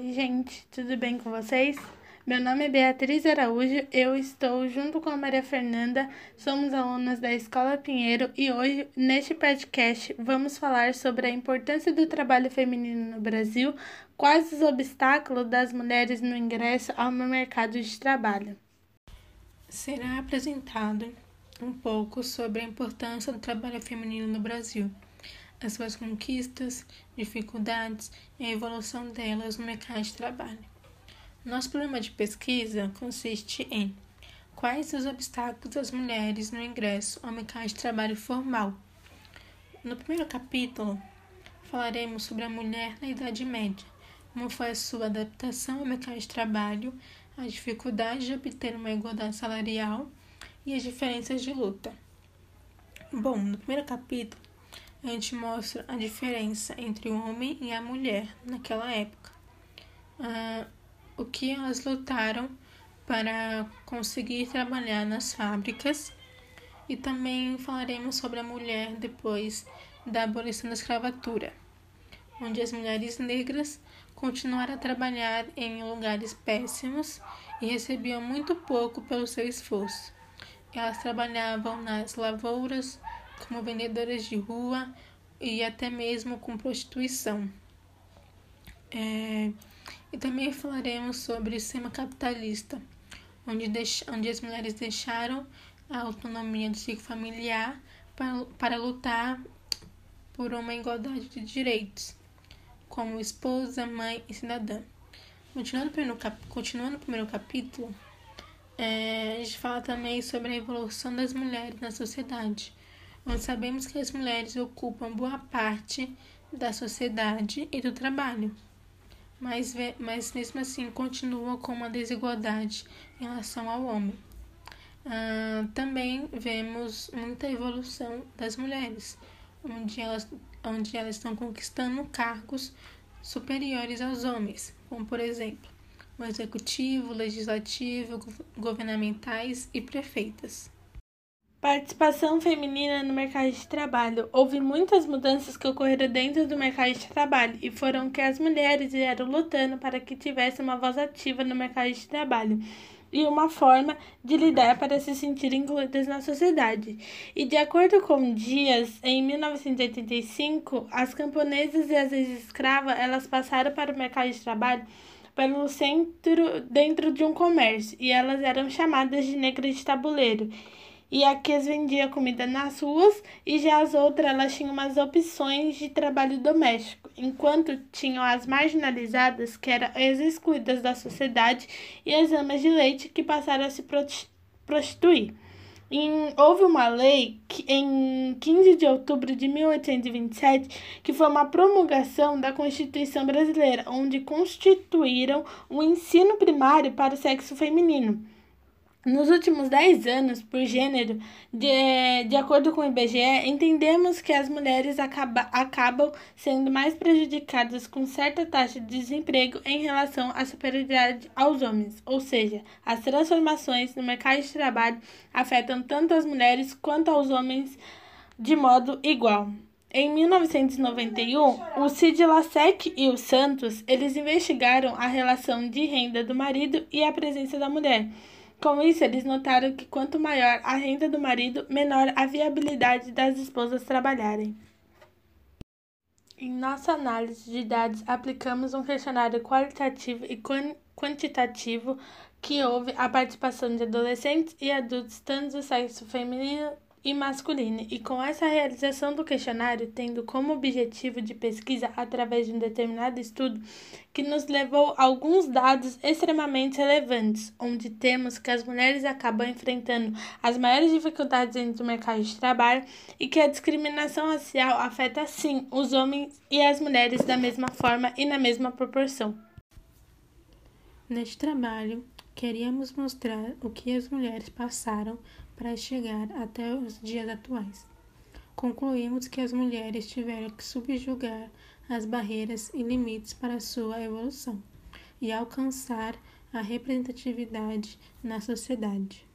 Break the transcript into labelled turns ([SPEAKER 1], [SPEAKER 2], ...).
[SPEAKER 1] Oi, gente, tudo bem com vocês? Meu nome é Beatriz Araújo, eu estou junto com a Maria Fernanda, somos alunas da Escola Pinheiro e hoje, neste podcast, vamos falar sobre a importância do trabalho feminino no Brasil, quais os obstáculos das mulheres no ingresso ao mercado de trabalho.
[SPEAKER 2] Será apresentado um pouco sobre a importância do trabalho feminino no Brasil as suas conquistas, dificuldades e a evolução delas no mercado de trabalho. Nosso programa de pesquisa consiste em quais os obstáculos das mulheres no ingresso ao mercado de trabalho formal. No primeiro capítulo, falaremos sobre a mulher na Idade Média, como foi a sua adaptação ao mercado de trabalho, a dificuldade de obter uma igualdade salarial e as diferenças de luta. Bom, no primeiro capítulo, a gente mostra a diferença entre o homem e a mulher naquela época. Ah, o que elas lutaram para conseguir trabalhar nas fábricas e também falaremos sobre a mulher depois da abolição da escravatura, onde as mulheres negras continuaram a trabalhar em lugares péssimos e recebiam muito pouco pelo seu esforço. Elas trabalhavam nas lavouras, como vendedoras de rua e até mesmo com prostituição. É, e também falaremos sobre o sistema capitalista, onde, onde as mulheres deixaram a autonomia do ciclo familiar para, para lutar por uma igualdade de direitos, como esposa, mãe e cidadã. Continuando, continuando o primeiro capítulo, é, a gente fala também sobre a evolução das mulheres na sociedade, nós sabemos que as mulheres ocupam boa parte da sociedade e do trabalho, mas, mas mesmo assim continuam com uma desigualdade em relação ao homem. Ah, também vemos muita evolução das mulheres, onde elas, onde elas estão conquistando cargos superiores aos homens, como por exemplo o executivo, legislativo, governamentais e prefeitas.
[SPEAKER 1] Participação feminina no mercado de trabalho. Houve muitas mudanças que ocorreram dentro do mercado de trabalho e foram que as mulheres vieram lutando para que tivesse uma voz ativa no mercado de trabalho e uma forma de lidar para se sentir incluídas na sociedade. E de acordo com Dias, em 1985, as camponesas e as ex-escravas elas passaram para o mercado de trabalho pelo centro dentro de um comércio e elas eram chamadas de negras de tabuleiro e aqui as vendia comida nas ruas e já as outras elas tinham umas opções de trabalho doméstico, enquanto tinham as marginalizadas, que eram as excluídas da sociedade, e as amas de leite que passaram a se prostituir. Em, houve uma lei que, em 15 de outubro de 1827 que foi uma promulgação da Constituição Brasileira, onde constituíram o ensino primário para o sexo feminino. Nos últimos 10 anos, por gênero, de, de acordo com o IBGE, entendemos que as mulheres acaba, acabam sendo mais prejudicadas com certa taxa de desemprego em relação à superioridade aos homens, ou seja, as transformações no mercado de trabalho afetam tanto as mulheres quanto aos homens de modo igual. Em 1991, o Cid Lasek e o Santos, eles investigaram a relação de renda do marido e a presença da mulher. Com isso, eles notaram que quanto maior a renda do marido, menor a viabilidade das esposas trabalharem. Em nossa análise de dados, aplicamos um questionário qualitativo e quantitativo que houve a participação de adolescentes e adultos, tanto do sexo feminino e masculina, e com essa realização do questionário tendo como objetivo de pesquisa através de um determinado estudo que nos levou a alguns dados extremamente relevantes, onde temos que as mulheres acabam enfrentando as maiores dificuldades dentro do mercado de trabalho e que a discriminação racial afeta sim os homens e as mulheres da mesma forma e na mesma proporção.
[SPEAKER 2] Neste trabalho, queríamos mostrar o que as mulheres passaram para chegar até os dias atuais. Concluímos que as mulheres tiveram que subjugar as barreiras e limites para sua evolução e alcançar a representatividade na sociedade.